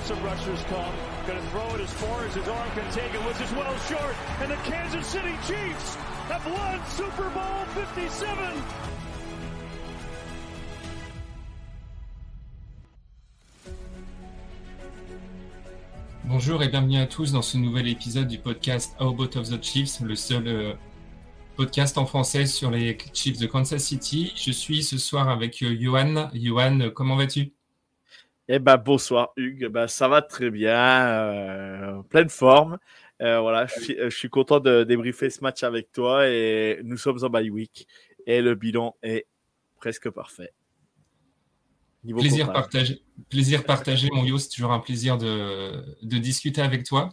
Now some rushers come. Going to throw it as far as his arm can take it, which is well short. And the Kansas City Chiefs have won Super Bowl 57. Bonjour et bienvenue à tous dans ce nouvel épisode du podcast How About of the Chiefs, le seul euh, podcast en français sur les Chiefs de Kansas City. Je suis ce soir avec euh, Johan. Johan, comment vas-tu? Eh ben bonsoir Hugues, ben, ça va très bien, euh, pleine forme. Euh, voilà, je suis, je suis content de débriefer ce match avec toi et nous sommes en bye week et le bilan est presque parfait. Niveau plaisir partagé, plaisir partagé, mon Yo, c'est toujours un plaisir de, de discuter avec toi.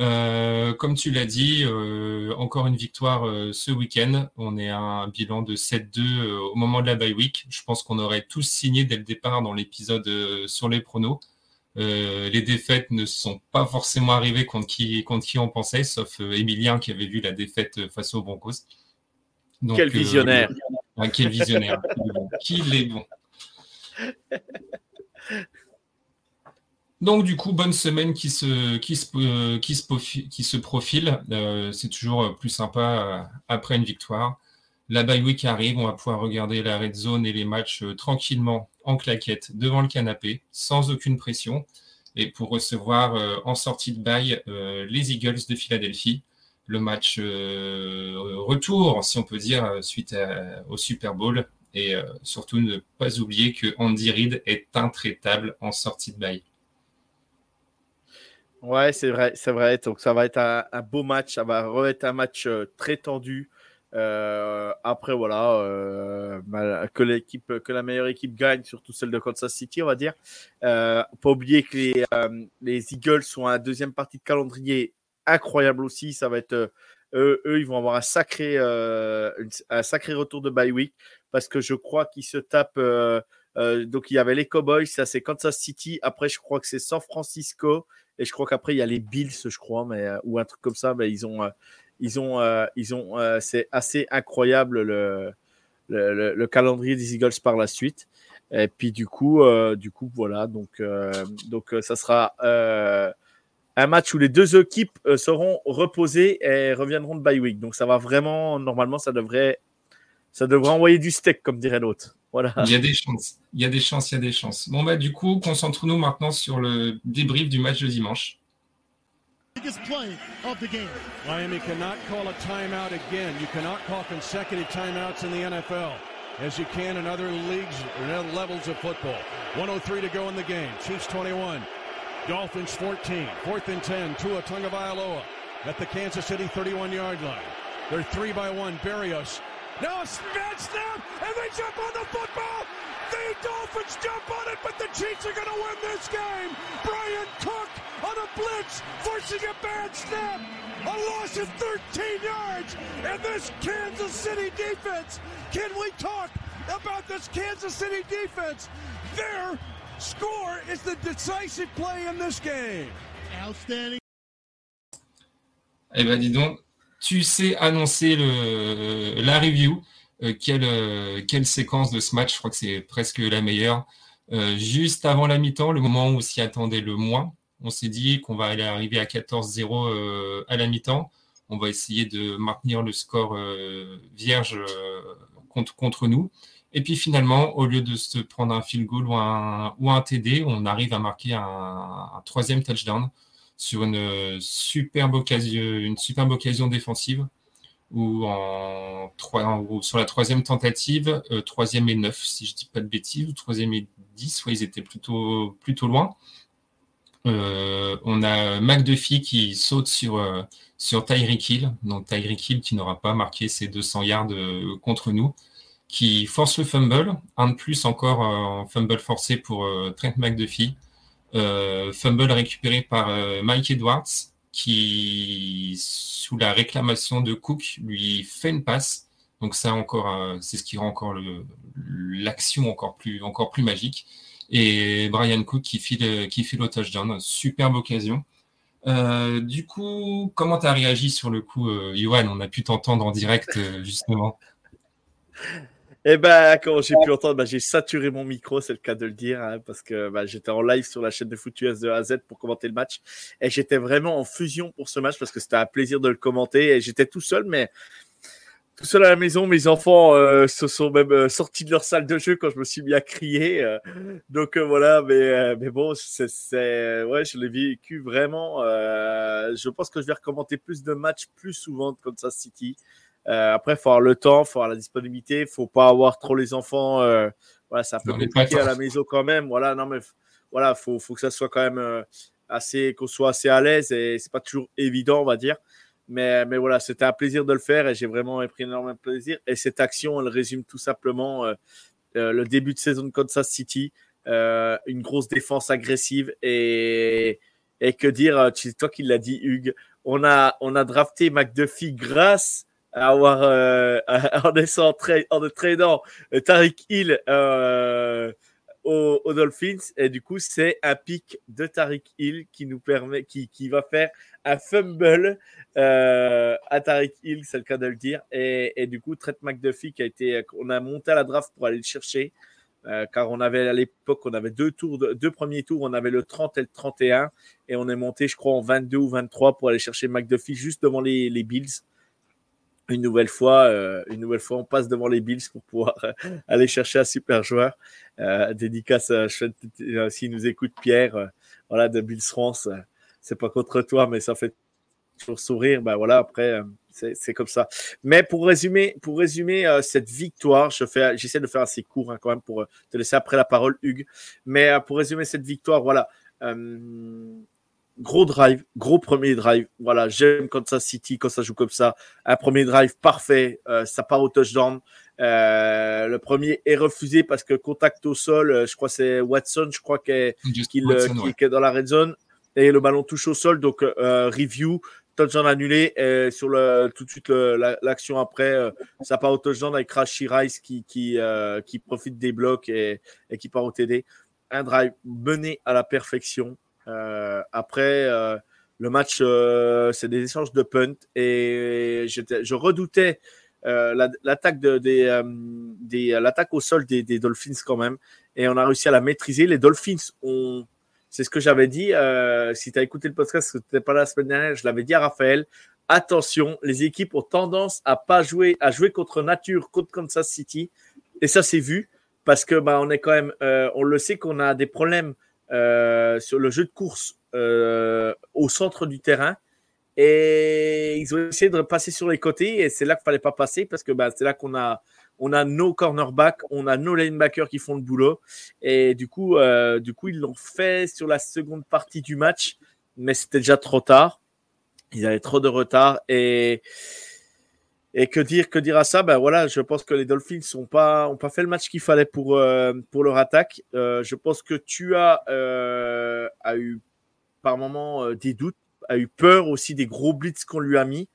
Euh, comme tu l'as dit, euh, encore une victoire euh, ce week-end. On est à un bilan de 7-2 euh, au moment de la bye week. Je pense qu'on aurait tous signé dès le départ dans l'épisode sur les pronos. les défaites ne sont pas forcément arrivées contre qui, contre qui on pensait, sauf Emilien qui avait vu la défaite face aux Broncos. Donc, quel visionnaire ah, Quel visionnaire Qu'il est bon donc du coup, bonne semaine qui se, qui se, qui se, profile, qui se profile. Euh, c'est toujours plus sympa euh, après une victoire. La bye week arrive, on va pouvoir regarder la red zone et les matchs euh, tranquillement en claquette devant le canapé, sans aucune pression. Et pour recevoir euh, en sortie de euh, les Eagles de Philadelphie, le match retour, si on peut dire, suite au Super Bowl. Et surtout ne pas oublier que Andy Reid est intraitable en sortie de bail. Ouais, c'est vrai, c'est vrai. Donc ça va être un, beau match, ça va être un match euh, très tendu. Euh, après voilà, euh, que l'équipe, que la meilleure équipe gagne, surtout celle de Kansas City, on va dire. Pas oublier que les, les Eagles sont à la deuxième partie de calendrier incroyable aussi. Ça va être eux, ils vont avoir un sacré, un sacré retour de bye week parce que je crois qu'ils se tapent. donc il y avait les Cowboys, ça c'est Kansas City. Après je crois que c'est San Francisco et je crois qu'après, il y a les Bills, je crois, mais, euh, ou un truc comme ça. Mais ils ont, euh, ils ont, euh, ils ont, c'est assez incroyable le, le, le, calendrier des Eagles par la suite. Et puis du coup, du coup, voilà. Donc, donc ça sera un match où les deux équipes seront reposées et reviendront de bye week. Donc ça va vraiment, normalement, ça devrait, ça devrait envoyer du steak, comme dirait l'autre. Voilà. Il y a des chances. Il y a des chances, il y a des chances. Bon, bah, du coup, concentrons-nous maintenant sur le débrief du match de dimanche. Miami cannot call a timeout again. You cannot call consecutive timeouts in the NFL as you can in other leagues or other levels of football. 103 to go in the game. Chiefs 21. Dolphins 14. Fourth and 10. Tua Tungavailoa at the Kansas City 31 yard line. They're three by one. Barrios now a bad snap, and they jump on the football. The Dolphins jump on it, but the Chiefs are going to win this game. Brian Cook on a blitz, forcing a bad snap. A loss of 13 yards, and this Kansas City defense. Can we talk about this Kansas City defense? Their score is the decisive play in this game. Outstanding. Eh ben, dis donc, tu sais annoncer la review. Euh, quelle, euh, quelle séquence de ce match, je crois que c'est presque la meilleure. Euh, juste avant la mi-temps, le moment où on s'y attendait le moins, on s'est dit qu'on va aller arriver à 14-0 euh, à la mi-temps. On va essayer de maintenir le score vierge contre, nous. Et puis finalement, au lieu de se prendre un field goal ou un, TD, on arrive à marquer un troisième touchdown sur une superbe occasion, une superbe occasion défensive. ou, en sur la troisième tentative, troisième et neuf, si je dis pas de bêtises, ou troisième et dix, ouais, ils étaient plutôt, plutôt loin. on a McDuffie qui saute sur, sur Tyreek Hill, donc Tyreek Hill qui n'aura pas marqué ses 200 yards contre nous, qui force le fumble, un de plus encore en fumble forcé pour Trent McDuffie. Euh, fumble récupéré par euh, Mike Edwards, qui, sous la réclamation de Cook, lui fait une passe. Donc ça encore, euh, c'est ce qui rend encore l'action encore plus, encore plus magique. Et Brian Cook qui file, qui file au touchdown. Superbe occasion. du coup, comment tu as réagi sur le coup, Yohan? On a pu t'entendre en direct, justement. Eh ben, quand j'ai pu entendre, bah, j'ai saturé mon micro, c'est le cas de le dire, hein, parce que bah, j'étais en live sur la chaîne de Foot US de A à Z pour commenter le match. Et j'étais vraiment en fusion pour ce match parce que c'était un plaisir de le commenter. Et j'étais tout seul, mais tout seul à la maison. Mes enfants euh, se sont même euh, sortis de leur salle de jeu quand je me suis mis à crier. Euh. donc voilà, mais, mais bon, c'est, ouais, je l'ai vécu vraiment. je pense que je vais recommander plus de matchs plus souvent de Kansas City. Euh, après, il faut avoir le temps, il faut avoir la disponibilité, il faut pas avoir trop les enfants. Euh, voilà, c'est un peu compliqué à la maison quand même. Voilà, non, mais voilà, faut, faut que ça soit quand même euh, assez, qu'on soit assez à l'aise et c'est pas toujours évident, on va dire. Mais, mais voilà, c'était un plaisir de le faire et j'ai vraiment pris énormément de plaisir. Et cette action, elle résume tout simplement le début de saison de Kansas City, une grosse défense agressive et, et que dire, c'est toi qui l'as dit, Hugues, on a, on a drafté McDuffie grâce avoir euh, en essayant en tradant euh, Tariq Hill euh, aux, Dolphins. Et du coup c'est un pic de Tariq Hill qui nous permet qui, qui va faire un fumble euh, à Tariq Hill c'est le cas de le dire. Et, et du coup Trent McDuffie qui a été on a monté à la draft pour aller le chercher car on avait à l'époque on avait deux tours deux premiers tours on avait le 30 et le 31 et on est monté je crois en 22 ou 23 pour aller chercher McDuffie juste devant les, les Bills une nouvelle fois, euh, une nouvelle fois, on passe devant les Bills pour pouvoir euh, aller chercher un super joueur. Euh, dédicace, s'il nous écoute Pierre, voilà, de Bills France. c'est pas contre toi, mais ça fait toujours sourire. Ben voilà, après, c'est comme ça. Mais pour résumer, pour résumer cette victoire, je fais, j'essaie de faire assez court hein, quand même pour te laisser après la parole, Hugues. Mais pour résumer cette victoire, voilà gros drive, gros premier drive. Voilà, j'aime quand ça City, quand ça joue comme ça. Un premier drive parfait, euh, ça part au touchdown. Euh, le premier est refusé parce que contact au sol, euh, je crois c'est Watson, je crois qu'il qui, est dans la red zone et le ballon touche au sol. Donc review, touchdown annulé et sur le tout de suite l'action après, ça part au touchdown avec Rashi Rice qui qui, qui profite des blocs et, et qui part au TD. Un drive mené à la perfection. Euh, après, euh, le match, euh, c'est des échanges de punt et je redoutais l'attaque au sol des, Dolphins quand même et on a réussi à la maîtriser. Les Dolphins c'est ce que j'avais dit. si tu as écouté le podcast, tu n'étais pas là la semaine dernière, je l'avais dit à Raphaël. Attention, les équipes ont tendance à pas jouer, à jouer contre nature, contre Kansas City, et ça c'est vu parce que bah on est quand même, on le sait qu'on a des problèmes sur le jeu de course euh, au centre du terrain. Et ils ont essayé de passer sur les côtés et c'est là qu'il fallait pas passer parce que bah, c'est là qu'on a on a nos cornerbacks, on a nos linebackers qui font le boulot et du coup euh, du coup ils l'ont fait sur la seconde partie du match mais c'était déjà trop tard. Ils avaient trop de retard et et que dire, que dire à ça? Ben voilà, je pense que les Dolphins n'ont pas, ont pas fait le match qu'il fallait pour, euh, pour leur attaque. Euh, je pense que tu as, euh, a eu par moment des doutes, a eu peur aussi des gros blitz qu'on lui a mis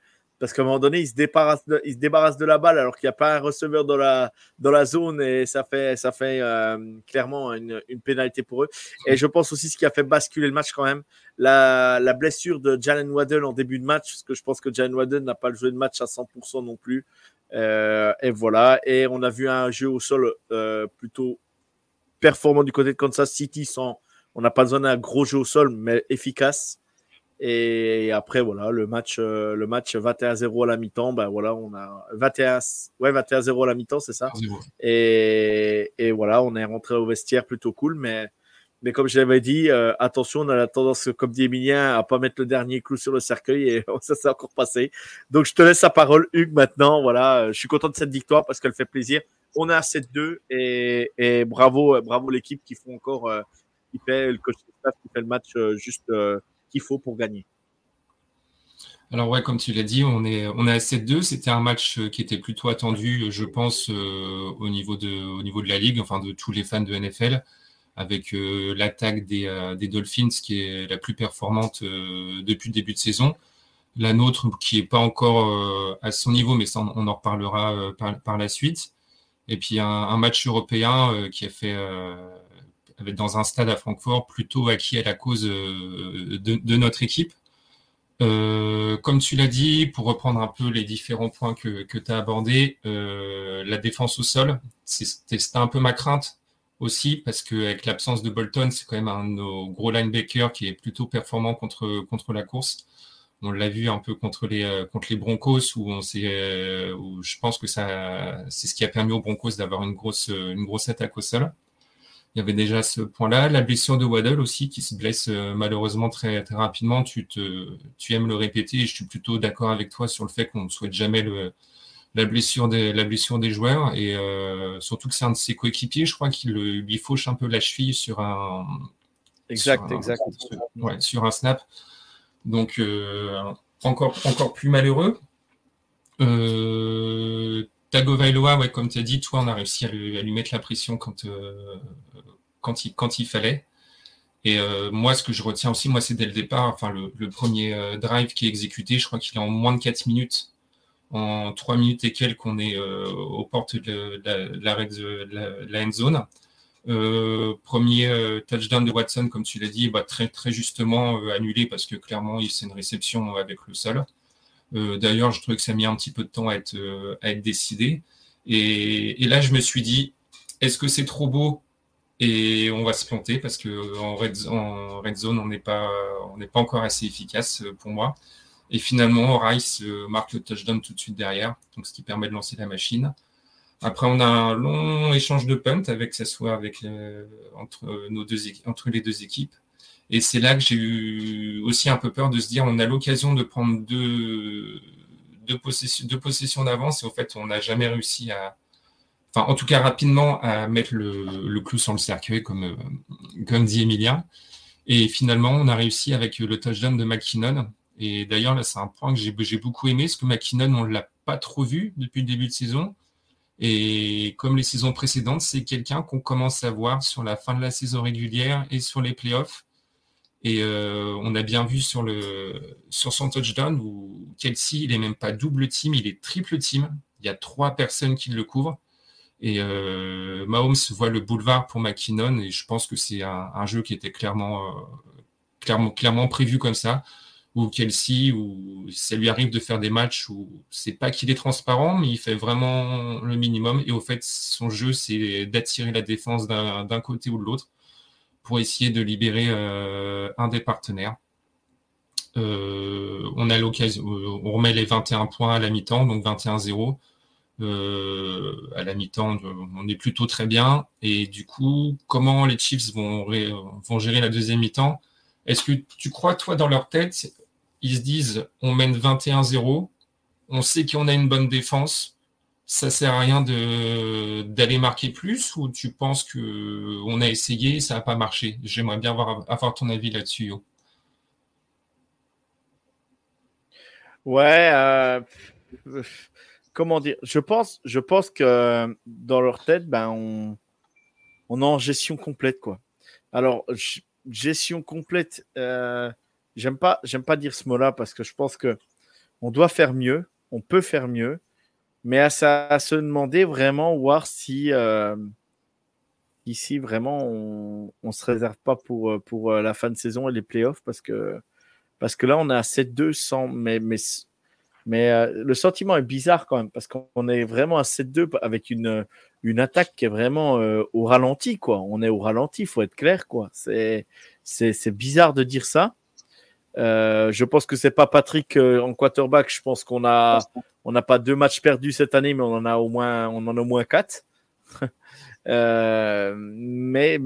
parce qu'à un moment donné, il se débarrasse de, de la balle alors qu'il n'y a pas un receveur dans la, zone et ça fait, ça fait euh, clairement une, pénalité pour eux. Et je pense aussi ce qui a fait basculer le match quand même, la, blessure de Jalen Waddell en début de match, parce que je pense que Jalen Waddell n'a pas joué de match à 100% non plus. Euh, et voilà. Et on a vu un jeu au sol euh, plutôt performant du côté de Kansas City sans, on n'a pas besoin d'un gros jeu au sol, mais efficace. Et après, voilà, le match, euh, le match 21-0 à la mi-temps, ben voilà, on a 21, ouais, 21-0 à la mi-temps, c'est ça. Et, et, voilà, on est rentré au vestiaire plutôt cool, mais, Mais comme je l'avais dit, euh, attention, on a la tendance, comme dit Emilien, à pas mettre le dernier clou sur le cercueil et ça s'est encore passé. Donc je te laisse la parole, Hugues, maintenant. Voilà, je suis content de cette victoire parce qu'elle fait plaisir. On est à 7-2 et, et, bravo, bravo l'équipe qui font encore, euh, qui fait le coach qui fait le match euh, juste euh, faut pour gagner. Alors ouais, comme tu l'as dit, on est, on est à 7-2. C'était un match qui était plutôt attendu, je pense, au, niveau de, au niveau de la Ligue, enfin de tous les fans de NFL avec euh, l'attaque des, euh, des, Dolphins qui est la plus performante euh, depuis le début de saison. La nôtre qui est pas encore à son niveau, mais ça on, en reparlera par, la suite. Et puis un match européen qui a fait dans un stade à Francfort plutôt acquis à la cause de, de notre équipe. Euh, comme tu l'as dit, pour reprendre un peu les différents points que, tu as abordés, euh, la défense au sol, c'était un peu ma crainte aussi, parce qu'avec l'absence de Bolton, c'est quand même un de nos gros linebackers qui est plutôt performant contre, la course. On l'a vu un peu contre les, euh, Broncos, où, euh, je pense que c'est ce qui a permis aux Broncos d'avoir une grosse, une grosse attaque au sol. Il y avait déjà ce point-là. La blessure de Waddle aussi, qui se blesse euh, malheureusement très, très rapidement. Tu, te, tu aimes le répéter et je suis plutôt d'accord avec toi sur le fait qu'on ne souhaite jamais le, la blessure des, la blessure des joueurs et euh, surtout que c'est un de ses coéquipiers, je crois qu'il lui fauche un peu la cheville sur un. Exact, exact. ouais, sur un snap. Donc euh, encore, encore plus malheureux. Euh, Tagovailoa, ouais, comme tu as dit, toi, on a réussi à lui, mettre la pression quand, euh, quand, il, fallait. Et euh, moi, ce que je retiens aussi, moi, c'est dès le départ, enfin, le, premier euh, drive qui est exécuté, je crois qu'il est en moins de 4 minutes en trois minutes et quelques, on est aux portes de la, end zone. Premier touchdown de Watson, comme tu l'as dit, bah, très, très justement annulé parce que clairement, c'est une réception avec le sol. D'ailleurs, je trouvais que ça a mis un petit peu de temps à être, être décidé. Et, là, je me suis dit, est-ce que c'est trop beau? Et on va se planter parce que en red, zone, on n'est pas, encore assez efficace pour moi. Et finalement, Rice euh, marque le touchdown tout de suite derrière, donc ce qui permet de lancer la machine. Après, on a un long échange de punt avec soit entre, nos deux, entre les deux équipes. Et c'est là que j'ai eu aussi un peu peur de se dire on a l'occasion de prendre deux, deux possessions, d'avance et au fait, on n'a jamais réussi à. Enfin, en tout cas, rapidement, à mettre le, le clou sur le cercueil, comme, comme dit Emilia. Et finalement, on a réussi avec le touchdown de McKinnon, et d'ailleurs, là, c'est un point que j'ai beaucoup aimé, parce que McKinnon, on ne l'a pas trop vu depuis le début de saison. Et comme les saisons précédentes, c'est quelqu'un qu'on commence à voir sur la fin de la saison régulière et sur les playoffs. Et euh, on a bien vu sur, le, sur son touchdown où Kelsey, il n'est même pas double team, il est triple team. Il y a trois personnes qui le couvrent. Et euh, Mahomes voit le boulevard pour McKinnon et je pense que c'est un, jeu qui était clairement, euh, clairement, clairement prévu comme ça ou Kelsey, où ça lui arrive de faire des matchs où c'est pas qu'il est transparent, mais il fait vraiment le minimum. Et au fait, son jeu, c'est d'attirer la défense d'un côté ou de l'autre pour essayer de libérer euh, un des partenaires. Euh, on a l'occasion, on remet les 21 points à la mi-temps, donc 21-0. Euh, à la mi-temps, on est plutôt très bien. Et du coup, comment les Chiefs vont, vont gérer la deuxième mi-temps? Est-ce que tu crois, toi, dans leur tête, ils se disent on mène 21-0, on sait qu'on a une bonne défense, ça sert à rien d'aller marquer plus ou tu penses que on a essayé et ça n'a pas marché? J'aimerais bien avoir, ton avis là-dessus. Yo. Ouais, euh, comment dire? Je pense, je pense que dans leur tête, ben on, on est en gestion complète quoi. Alors gestion complète. Euh, j'aime pas, j'aime pas dire ce mot-là parce que je pense que on doit faire mieux, on peut faire mieux, mais à, se demander vraiment, voir si euh, ici vraiment on, on se réserve pas pour, euh, pour euh, la fin de saison et les playoffs parce que, parce que là on est à 7-2 sans, mais, mais, mais le sentiment est bizarre quand même parce qu'on est vraiment à 7-2 avec une, une attaque qui est vraiment au ralenti quoi. On est au ralenti, faut être clair quoi. C'est, c'est, bizarre de dire ça. Je pense que c'est pas Patrick en quarterback. Je pense qu'on a, on n'a pas deux matchs perdus cette année, mais on en a au moins, on en a au moins quatre. Euh, mais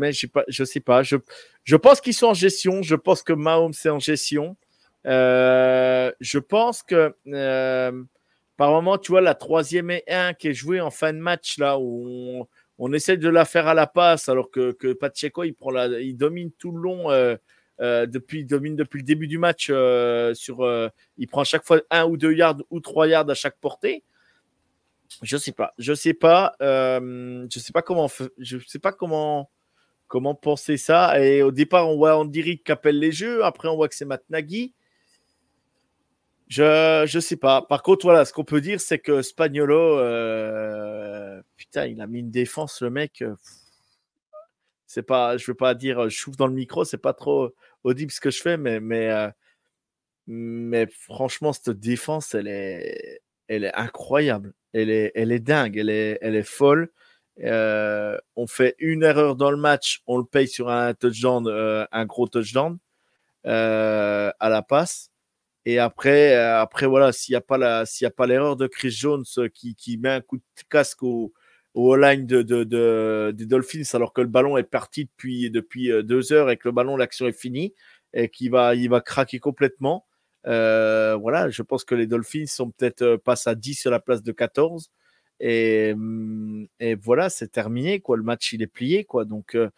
je sais pas. Je, pense qu'ils sont en gestion. Je pense que Mahomes est en gestion. Euh, je pense que euh, par moment, tu vois, la troisième et un qui est jouée en fin de match, là, où on, essaie de la faire à la passe, alors que, que Pacheco, il, prend il domine tout le long. Euh, depuis, domine depuis le début du match. Euh, sur, euh, il prend à chaque fois un ou deux yards ou trois yards à chaque portée. Je sais pas. Je sais pas. Je sais pas comment. Je sais pas comment. Comment penser ça Et au départ, on voit Andy qui appelle les jeux. Après, on voit que c'est Matt Nagy. Je je sais pas. Par contre, voilà, ce qu'on peut dire, c'est que Spagnolo, putain, il a mis une défense, le mec. C'est pas, je veux pas dire, je souffle dans le micro, c'est pas trop audible ce que je fais, mais mais mais franchement, cette défense, elle est elle est incroyable. Elle est elle est dingue. Elle est elle est folle. On fait une erreur dans le match, on le paye sur un touchdown, un gros touchdown à la passe. Et après, après voilà, s'il n'y a pas l'erreur de Chris Jones qui, qui met un coup de casque au, au line de, de, de, des Dolphins alors que le ballon est parti depuis, depuis euh, deux heures et que le ballon, l'action est finie et qu'il va, il va craquer complètement. Euh, voilà, je pense que les Dolphins sont peut-être passent à 10 à la place de 14. Et, mm, et voilà, c'est terminé. Quoi. Le match, il est plié. Quoi. Donc, euh,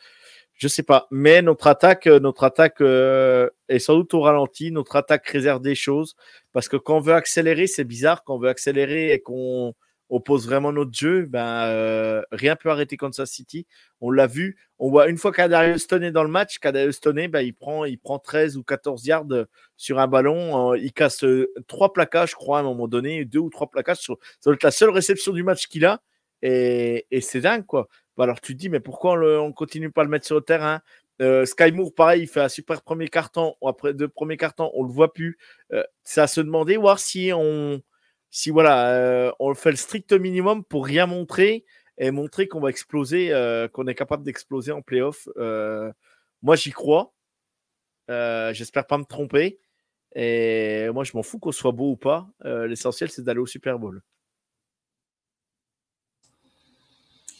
je sais pas. Mais notre attaque, euh, notre attaque euh, est sans doute au ralenti. Notre attaque réserve des choses. Parce que quand on veut accélérer, c'est bizarre. Quand on veut accélérer et qu'on on pose vraiment notre jeu, ben, euh, rien peut arrêter Kansas City. On l'a vu. On voit une fois qu'Adarius Stone est dans le match, qu'Adarius Stone, ben, il, prend, il prend 13 ou 14 yards sur un ballon. il casse trois plaquages, je crois, à un moment donné, deux ou trois plaquages. Sur, ça doit être la seule réception du match qu'il a. Et, c'est dingue, quoi. Bah, alors tu te dis, mais pourquoi on ne continue pas à le mettre sur le terrain euh, Sky Moore, pareil, il fait un super premier carton. Après deux premiers cartons, on le voit plus. Euh, c'est à se demander, voir si on, si voilà, euh, on fait le strict minimum pour rien montrer et montrer qu'on va exploser, euh, qu'on est capable d'exploser en playoff. Euh, moi, j'y crois. J'espère pas me tromper. Et moi, je m'en fous qu'on soit beau ou pas. L'essentiel, c'est d'aller au Super Bowl.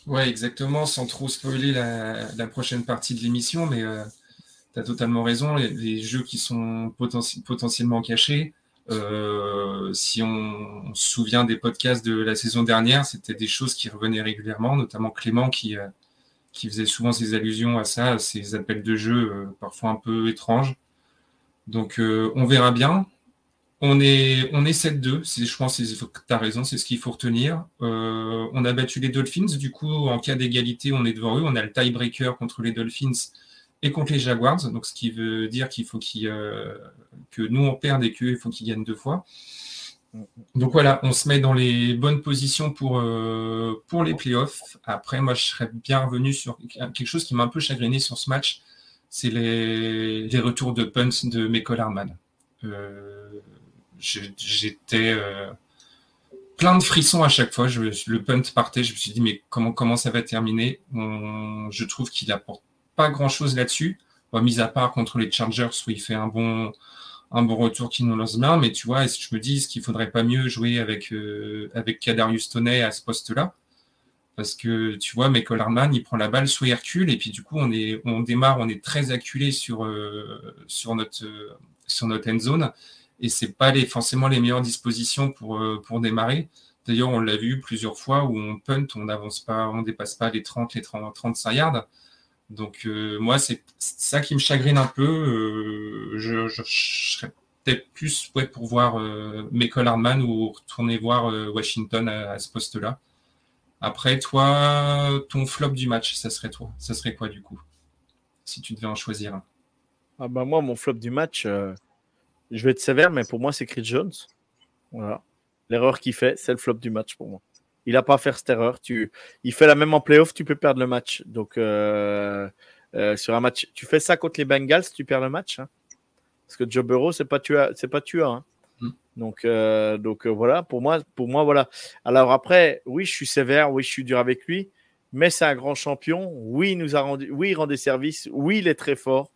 Ouais, exactement, sans trop spoiler la, prochaine partie de l'émission, mais tu as totalement raison, les, jeux qui sont poten potentiellement cachés, euh, si on, se souvient des podcasts de la saison dernière, c'était des choses qui revenaient régulièrement, notamment Clément qui, euh, qui faisait souvent ses allusions à ça, à appels de jeu euh, parfois un peu étranges. Donc on verra bien. On est, on est 7-2, je pense que tu as raison, c'est ce qu'il faut retenir. On a battu les Dolphins, du coup, en cas d'égalité, on est devant eux. On a le tiebreaker contre les Dolphins et contre les Jaguars, donc ce qui veut dire qu'il faut qu euh, que nous on perde et qu'eux, il faut qu'ils gagnent deux fois. Donc voilà, on se met dans les bonnes positions pour, euh, pour les playoffs. Après, moi, je serais bien revenu sur quelque chose qui m'a un peu chagriné sur ce match, c'est les, les, retours de punt de Michael Harman. Euh, j'étais plein de frissons à chaque fois. Le punt partait, je me suis dit, mais comment, comment ça va terminer? Je trouve qu'il apporte pas grand chose là-dessus, mis à part contre les Chargers où il fait un bon, un bon retour qui nous lance bien. Mais tu vois, je me dis, est-ce qu'il faudrait pas mieux jouer avec, euh, avec Kadarius Toney à ce poste-là? Parce que tu vois, Michael Harman, il prend la balle sous Hercule et puis du coup, on, est, on démarre, on est très acculé sur, euh, sur, notre, euh, sur notre end zone et c'est pas les, forcément les meilleures dispositions pour, euh, pour démarrer. D'ailleurs, on l'a vu plusieurs fois où on punt, on n'avance pas, on dépasse pas les 30, les 30, 35 yards. Donc euh, moi, c'est ça qui me chagrine un peu. Euh, je, serais peut-être plus pour voir euh, Michael Hardman ou retourner voir Washington à, à ce poste-là. Après, toi, ton flop du match, ça serait toi. Ça serait quoi du coup Si tu devais en choisir un? Ah bah moi, mon flop du match, je vais être sévère, mais pour moi, c'est Chris Jones. Voilà. L'erreur qu'il fait, c'est le flop du match pour moi. Il n'a pas à faire cette erreur. Tu, il fait la même en playoff, tu peux perdre le match. Donc, euh, euh, sur un match, tu fais ça contre les Bengals, tu perds le match. Hein. Parce que Joe Burrow, c'est pas tueur, c'est pas tueur. Hein. Mm. Donc, euh, donc voilà, pour moi, pour moi, voilà. Alors après, oui, je suis sévère, oui, je suis dur avec lui, mais c'est un grand champion. Oui, il nous a rendu, oui, il rend des services. Oui, il est très fort.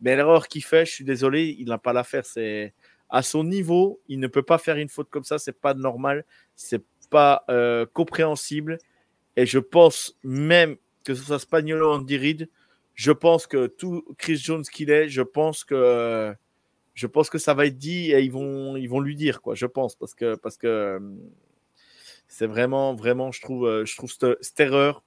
Mais l'erreur qu'il fait, je suis désolé, il n'a pas la faire. C'est à son niveau, il ne peut pas faire une faute comme ça. C'est pas normal. C'est euh, compréhensible. Et je pense même que ce soit Spagnolo Andy Reid, je pense que tout Chris Jones qu'il est, je pense que je pense que ça va être dit et ils vont ils vont lui dire quoi. Je pense parce que parce que c'est vraiment vraiment je trouve je trouve cette, cette erreur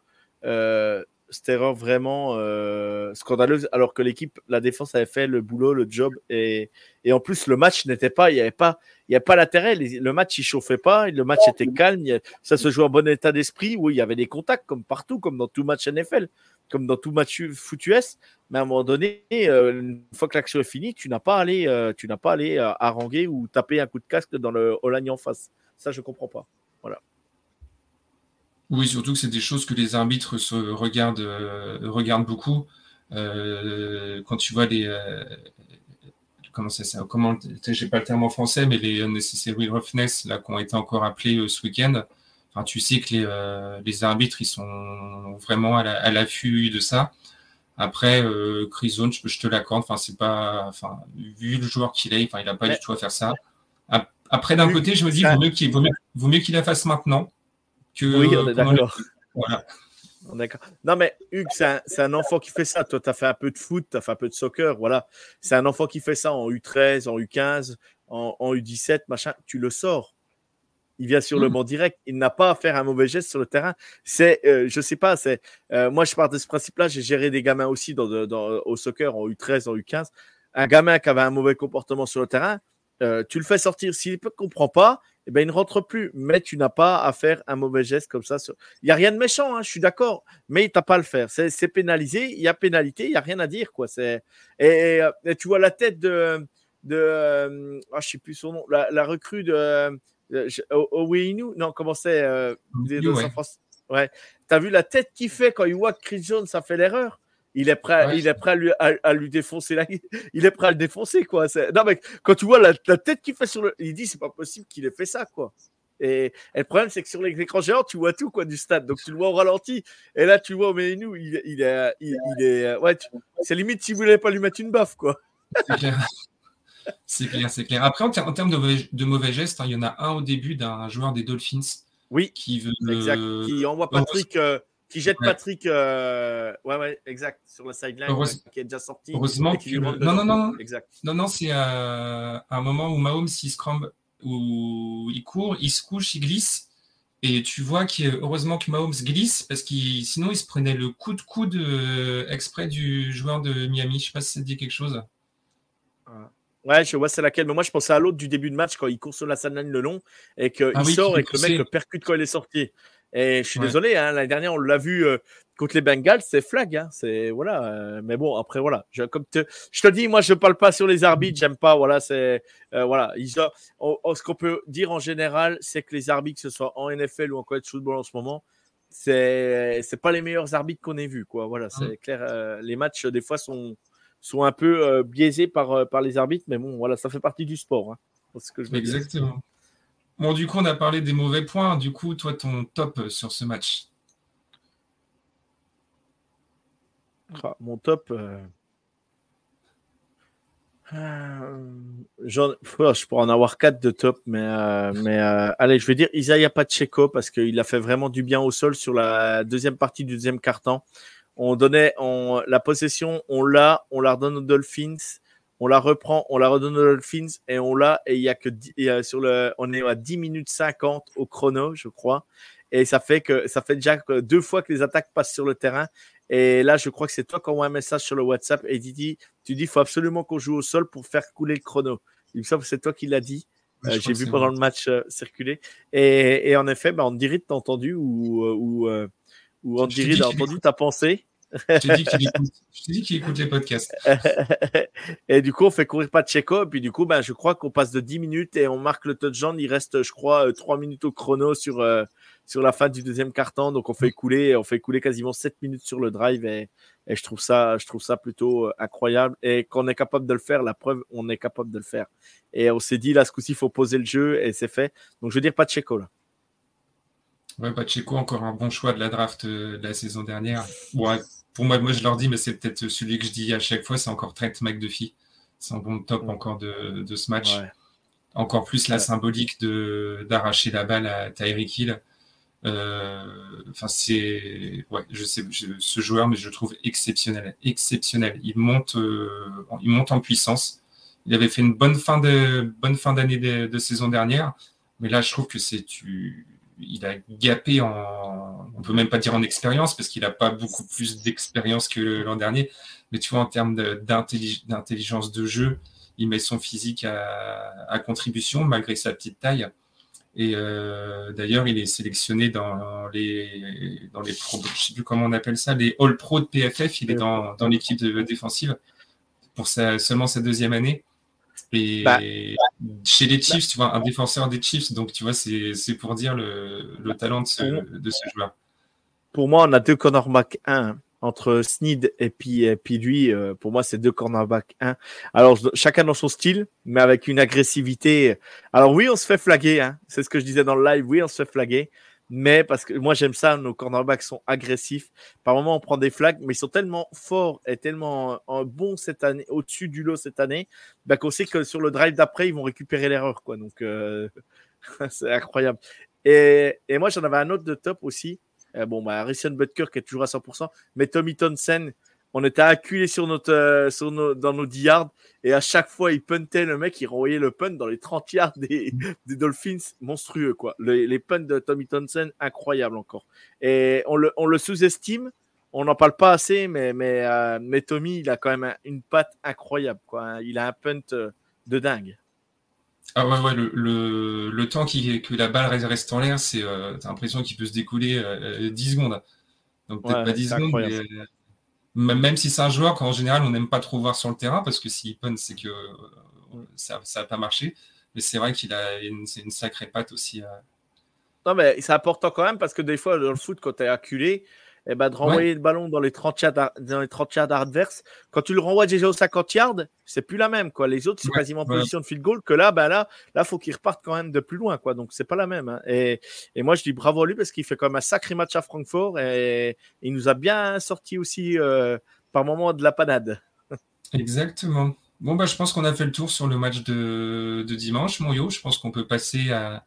euh, cette erreur vraiment euh, scandaleuse, alors que l'équipe, la défense avait fait le boulot, le job, et, en plus le match n'était pas, il n'y avait pas, il y a pas l'intérêt. Le match il chauffait pas, le match était calme, ça se jouait en bon état d'esprit, où il y avait des contacts comme partout, comme dans tout match NFL, comme dans tout match foot US. Mais à un moment donné, euh, une fois que l'action est finie, tu n'as pas allé, euh, tu n'as pas allé haranguer ou taper un coup de casque dans le Olagne en face. Ça, je comprends pas. Voilà. Oui, surtout que c'est des choses que les arbitres se regardent, euh, regardent beaucoup. Euh, quand tu vois les. Euh, comment c'est ça Comment J'ai pas le terme en français, mais les necessary roughness là, qui ont été encore appelés ce week-end. Enfin, tu sais que les, les arbitres, ils sont vraiment à l'affût de ça. Après, Chris Zone, je, te l'accorde. Enfin, c'est pas. Enfin, vu le joueur qu'il est, enfin, il n'a pas du tout à faire ça. Après, d'un côté, je me dis, vaut mieux qu'il vaut mieux qu'il la fasse maintenant oui, on est d'accord. Voilà. D'accord. Non, mais Hugues, c'est un, enfant qui fait ça. Toi, tu as fait un peu de foot, tu as fait un peu de soccer. Voilà. C'est un enfant qui fait ça en U13, en U15, en, U17, machin. Tu le sors. Il vient sur le hmm. banc direct. Il n'a pas à faire un mauvais geste sur le terrain. C'est, euh, je sais pas, c'est, euh, moi, je pars de ce principe-là. J'ai géré des gamins aussi dans, au soccer en U13, en U15. Un gamin qui avait un mauvais comportement sur le terrain, euh, tu le fais sortir. S'il ne comprend pas, eh ben, il ne rentre plus. Mais tu n'as pas à faire un mauvais geste comme ça. Il n'y a rien de méchant, hein, je suis d'accord, mais tu n'as pas à le faire. C'est pénalisé, il y a pénalité, il n'y a rien à dire. Quoi. Et, et, tu vois la tête de. de euh, ah, je ne sais plus son nom, la, recrue de. Owenu Non, comment c'est euh, ouais. Tu as vu la tête qu'il fait quand il voit que Chris Jones a fait l'erreur? Il est prêt, il est prêt à lui, à, lui défoncer la, il est prêt à le défoncer quoi. Non mais quand tu vois la, tête qu'il fait sur le, il dit c'est pas possible qu'il ait fait ça quoi. Et, le problème c'est que sur les écrans géants tu vois tout quoi du stade, donc tu le vois au ralenti. Et là tu vois mais nous il, il est, il, est, ouais, c'est limite si vous voulez pas lui mettre une baffe quoi. C'est clair. C'est clair. Après, en, termes de mauvais, de mauvais gestes, hein, il y en a un au début d'un joueur des Dolphins. Oui. Qui veut. Exact. Qui envoie Patrick. Euh, qui jette Patrick, euh, ouais, ouais, exact, sur la sideline, qui est déjà sorti. Heureusement que... Non, non, non, exact. Non, non, c'est euh, un moment où Mahomes, il scramble, où il court, il se couche, il glisse. Et tu vois que heureusement que Mahomes glisse, parce que sinon il se prenait le coup de coude euh, exprès du joueur de Miami. Je sais pas si ça te dit quelque chose. Ouais, je vois c'est laquelle, mais moi je pensais à l'autre du début de match quand il court sur la sideline le long et qu'il ah sort et que le mec le percute quand il est sorti. Et je suis désolé, hein, l'année dernière, on l'a vu euh, contre les Bengals, c'est flag. Hein, c'est voilà. Euh, mais bon, après voilà. Je, comme je te dis, moi, je parle pas sur les arbitres. J'aime pas. Voilà, c'est euh, voilà. Ils, ce qu'on peut dire en général, c'est que les arbitres, que ce soit en NFL ou en college football en ce moment, c'est c'est pas les meilleurs arbitres qu'on ait vus. Quoi. Voilà, c'est mmh. clair. les matchs des fois sont sont un peu biaisés par par les arbitres, mais bon, voilà, ça fait partie du sport. Hein, ce que je Exactement. Du coup, on a parlé des mauvais points. Du coup, toi, ton top sur ce match ah, Mon top. Euh, euh, je pourrais en avoir quatre de top, mais, euh, mais allez, je vais dire Isaiah Pacheco parce qu'il a fait vraiment du bien au sol sur la deuxième partie du deuxième quart-temps. On donnait on, la possession, on l'a, on la redonne aux Dolphins on la reprend, on la redonne aux Dolphins et on l'a. Et il y a que sur le, on est à 10 minutes 50 au chrono, je crois. Et ça fait que ça fait déjà deux fois que les attaques passent sur le terrain. Et là, je crois que c'est toi qui envoie un message sur le WhatsApp et tu dis, tu dis, faut absolument qu'on joue au sol pour faire couler le chrono. Il me semble que c'est toi qui l'as dit. Euh, j'ai vu pendant le match euh, circuler. Et, en effet, bah, on dirait t'as entendu ou, euh, ou, ou on dirait t'as entendu ta pensée. Je te dis qu'il écoute, les podcasts. et du coup, on fait courir Pacheco. Et puis, du coup, ben, je crois qu'on passe de 10 minutes et on marque le touchdown. Il reste, je crois, 3 euh, minutes au chrono sur, euh, sur la fin du deuxième quart-temps. Donc, on fait couler, on fait couler quasiment 7 minutes sur le drive. Et, et je, trouve ça, je trouve ça plutôt euh, incroyable. Et qu'on est capable de le faire, la preuve, on est capable de le faire. Et on s'est dit, là, ce coup-ci, il faut poser le jeu et c'est fait. Donc, je veux dire Pacheco, là. Ouais, Pacheco, encore un bon choix de la draft de la saison dernière. Ouais, pour moi, moi je leur dis, mais c'est peut-être celui que je dis à chaque fois, c'est encore Trent McDuffie. C'est un bon top encore de, de, ce match. Encore plus la symbolique de d'arracher la balle à Tyreek Hill. Enfin, c'est, ouais, je sais, ce joueur, mais je le trouve exceptionnel, exceptionnel. Il monte, il monte en puissance. Il avait fait une bonne fin de bonne fin d'année de, saison dernière, mais là, je trouve que c'est tu, il a gapé en, on peut même pas dire en expérience parce qu'il a pas beaucoup plus d'expérience que l'an dernier, mais tu vois en termes d'intelligence de jeu, il met son physique à, contribution malgré sa petite taille. Et euh, d'ailleurs, il est sélectionné dans les, dans les pro, je sais plus comment on appelle ça, les All Pro de PFF. Il est dans, dans l'équipe défensive pour sa, seulement sa deuxième année. Et bah, chez les Chiefs, tu vois, un défenseur des Chiefs, donc tu vois, c'est pour dire le, le talent de ce, de ce, joueur. Pour moi, on a deux cornerbacks 1 entre Sneed et puis, et puis lui. Euh, pour moi, c'est deux cornerbacks 1. Alors, chacun dans son style, mais avec une agressivité. Alors oui, on se fait flaguer, hein. c'est ce que je disais dans le live, oui, on se fait flaguer mais parce que moi j'aime ça, nos cornerbacks sont agressifs. Par moment, on prend des flags, mais ils sont tellement forts et tellement euh, bons cette année, au-dessus du lot cette année, bah, qu'on sait que sur le drive d'après, ils vont récupérer l'erreur. quoi. Donc, euh, c'est incroyable. Et, et moi, j'en avais un autre de top aussi. Euh, bon, bah, Harrison Butker qui est toujours à 100%, mais Tommy Thompson on était acculés sur notre, euh, sur nos, dans nos 10 yards et à chaque fois il puntait le mec, il renvoyait le punt dans les 30 yards des, des Dolphins, monstrueux quoi. Les, les, punts de Tommy Thompson, incroyables encore. Et on le, on le sous-estime, on n'en parle pas assez, mais, mais, euh, mais Tommy, il a quand même une patte incroyable quoi. Il a un punt euh, de dingue. Ah ouais, ouais, le, le, le temps qui, que la balle reste en l'air, c'est, t'as l'impression qu'il peut se découler 10 secondes. Donc peut-être pas 10 secondes, mais même si c'est un joueur qu'en général on n'aime pas trop voir sur le terrain parce que s'il punt c'est que euh, ça n'a pas marché. Mais c'est vrai qu'il a une, une sacrée patte aussi. Euh. Non, mais c'est important quand même parce que des fois dans le foot, quand tu es acculé, eh ben, de renvoyer le ballon dans les 30 yards, dans les 30 yards adverses. Quand tu le renvoies déjà aux 50 yards, c'est plus la même. Quoi. Les autres, c'est quasiment en position de field goal que là, ben là, là, faut qu'il reparte quand même de plus loin. Quoi. Donc, c'est pas la même. Hein. Et, et, moi, je dis bravo à lui parce qu'il fait quand même un sacré match à Francfort et, il nous a bien sorti aussi euh, par moment de la panade. Exactement. Bon, bah, je pense qu'on a fait le tour sur le match de, de dimanche, Morio. Je pense qu'on peut passer à,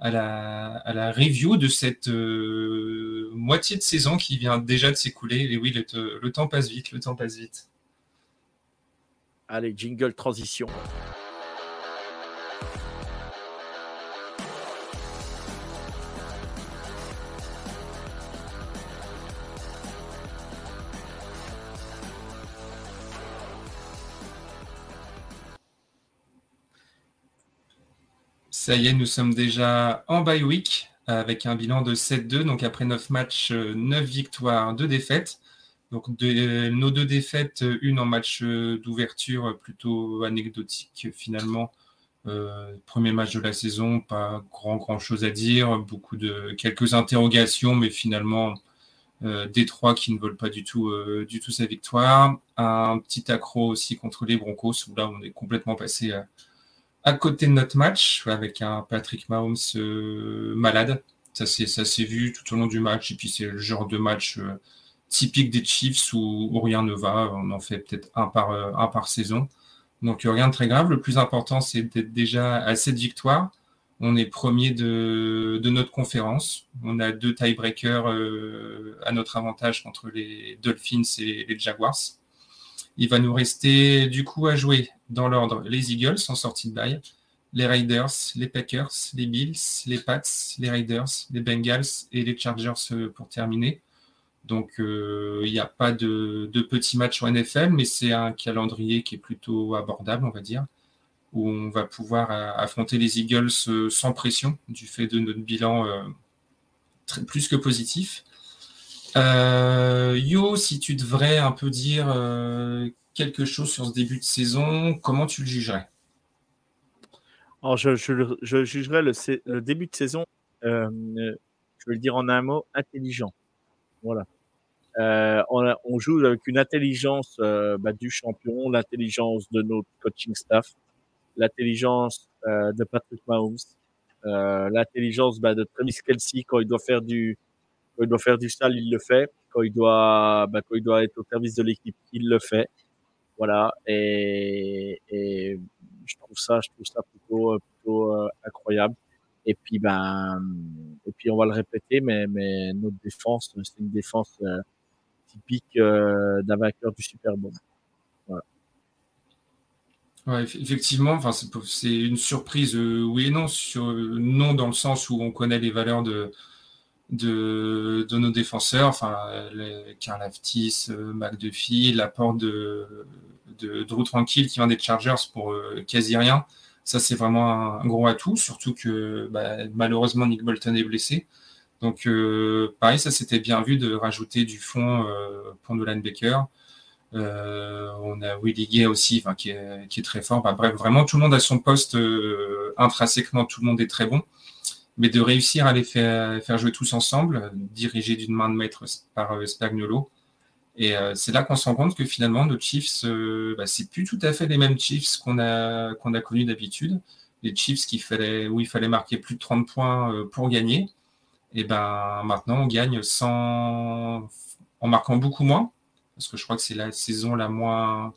à la, à la review de cette euh, moitié de saison qui vient déjà de s'écouler. Et oui, le, le, temps passe vite, le temps passe vite. Allez, jingle transition. Ça y est, nous sommes déjà en bye week avec un bilan de 7-2. Donc après 9 matchs, 9 victoires, 2 défaites. Donc nos deux défaites, une en match d'ouverture plutôt anecdotique finalement. Euh, premier match de la saison, pas grand grand chose à dire, beaucoup de quelques interrogations, mais finalement euh, Détroit qui ne veulent pas du tout euh, du tout sa victoire. Un petit accro aussi contre les Broncos où là on est complètement passé à, à côté de notre match avec un Patrick Mahomes euh, malade. Ça s'est vu tout au long du match. Et puis c'est le genre de match euh, typique des Chiefs où, rien ne va. On en fait peut-être un par, euh, un par saison. Donc rien de très grave. Le plus important, c'est d'être déjà à cette victoire. On est premier de, de notre conférence. On a deux tiebreakers à notre avantage contre les Dolphins et les Jaguars. Il va nous rester du coup à jouer dans l'ordre les Eagles en sortie de bail, les Raiders, les Packers, les Bills, les Pats, les Raiders, les Bengals et les Chargers euh, pour terminer. Donc euh, il n'y a pas de, petits matchs en NFL, mais c'est un calendrier qui est plutôt abordable, on va dire, où on va pouvoir euh, affronter les Eagles sans pression du fait de notre bilan plus que positif. Euh, Yo, si tu devrais un peu dire euh, quelque chose sur ce début de saison, comment tu le jugerais? Alors, je, jugerais le, début de saison, euh, je vais le dire en un mot, intelligent. Voilà. On, on, joue avec une intelligence bah, du champion, l'intelligence de notre coaching staff, l'intelligence de Patrick Mahomes, l'intelligence bah, de Travis Kelsey quand il doit faire du, quand il doit faire du sale, il le fait. Quand il doit, bah, quand il doit être au service de l'équipe, il le fait. Voilà. Et, je trouve ça, je trouve ça plutôt, plutôt euh, incroyable. Et puis, ben, et puis on va le répéter, mais, mais notre défense, c'est une défense typique d'un vainqueur du Super Bowl. Effectivement, enfin, c'est une surprise, oui et non. Non, dans le sens où on connaît les valeurs de, de, nos défenseurs, enfin, Karl Aftis, McDuffie, l'apport de, de Drew Tranquille qui vient des Chargers pour quasi rien. Ça, c'est vraiment un, gros atout, surtout que bah, malheureusement Nick Bolton est blessé. Donc, euh, pareil, ça s'était bien vu de rajouter du fond euh, pour Nolan Baker. Euh, on a Willie Gay aussi, qui est, qui, est, très fort. bref, vraiment, tout le monde a son poste intrinsèquement, tout le monde est très bon. Mais de réussir à les faire, jouer tous ensemble, dirigés d'une main de maître par Spagnolo, et c'est là qu'on se rend compte que finalement, nos Chiefs, bah, c'est plus tout à fait les mêmes Chiefs qu'on a, connus d'habitude. Les Chiefs où il fallait marquer plus de 30 points pour gagner. Et ben maintenant, on gagne en marquant beaucoup moins, parce que je crois que c'est la saison la moins,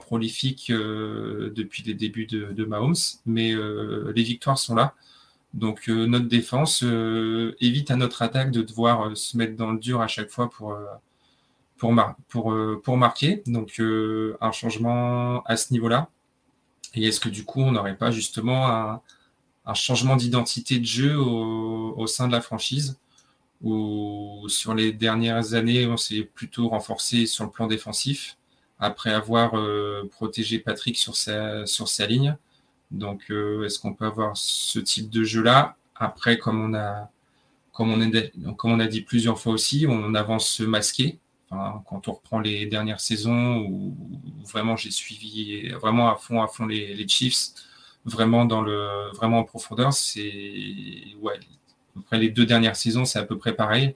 prolifique euh, depuis les débuts de, Mahomes, mais euh, les victoires sont là. Donc euh, notre défense évite à notre attaque de devoir se mettre dans le dur à chaque fois pour, marquer. Donc un changement à ce niveau-là. Et est-ce que du coup, on n'aurait pas justement un changement d'identité de jeu au, sein de la franchise, où sur les dernières années, on s'est plutôt renforcé sur le plan défensif, après avoir euh, protégé Patrick sur sa ligne. Donc, euh, est-ce qu'on peut avoir ce type de jeu-là? Après, comme on a, comme on, a dit plusieurs fois aussi, on avance masqué. Quand on reprend les dernières saisons où, vraiment j'ai suivi vraiment à fond, à fond les, Chiefs, vraiment dans le vraiment en profondeur, c'est après les deux dernières saisons, c'est à peu près pareil.